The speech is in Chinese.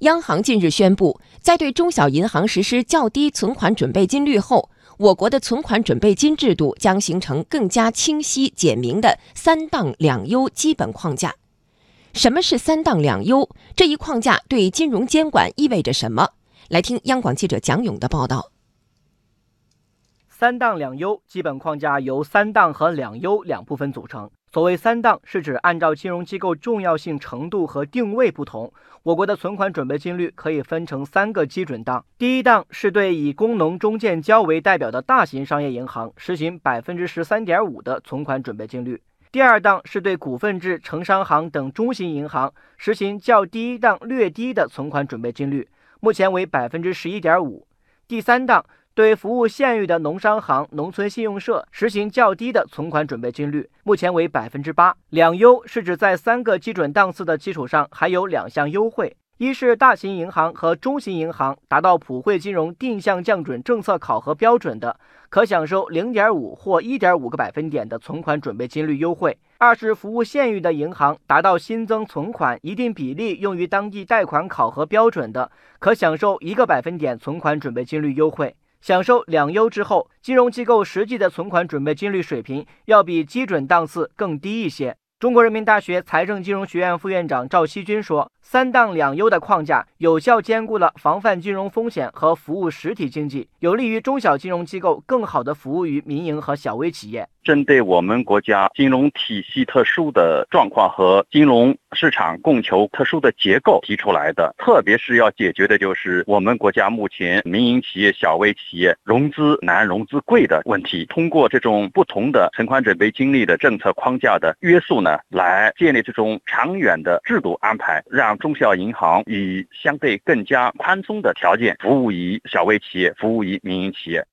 央行近日宣布，在对中小银行实施较低存款准备金率后，我国的存款准备金制度将形成更加清晰简明的“三档两优”基本框架。什么是“三档两优”？这一框架对金融监管意味着什么？来听央广记者蒋勇的报道。三档两优基本框架由三档和两优两部分组成。所谓三档，是指按照金融机构重要性程度和定位不同，我国的存款准备金率可以分成三个基准档。第一档是对以工农中建交为代表的大型商业银行实行百分之十三点五的存款准备金率；第二档是对股份制城商行等中型银行实行较第一档略低的存款准备金率，目前为百分之十一点五；第三档。对服务县域的农商行、农村信用社实行较低的存款准备金率，目前为百分之八。两优是指在三个基准档次的基础上，还有两项优惠：一是大型银行和中型银行达到普惠金融定向降准政策考核标准的，可享受零点五或一点五个百分点的存款准备金率优惠；二是服务县域的银行达到新增存款一定比例用于当地贷款考核标准的，可享受一个百分点存款准备金率优惠。享受两优之后，金融机构实际的存款准备金率水平要比基准档次更低一些。中国人民大学财政金融学院副院长赵锡军说：“三档两优的框架，有效兼顾了防范金融风险和服务实体经济，有利于中小金融机构更好地服务于民营和小微企业。”针对我们国家金融体系特殊的状况和金融市场供求特殊的结构提出来的，特别是要解决的就是我们国家目前民营企业、小微企业融资难、融资贵的问题。通过这种不同的存款准备金率的政策框架的约束呢，来建立这种长远的制度安排，让中小银行以相对更加宽松的条件服务于小微企业、服务于民营企业。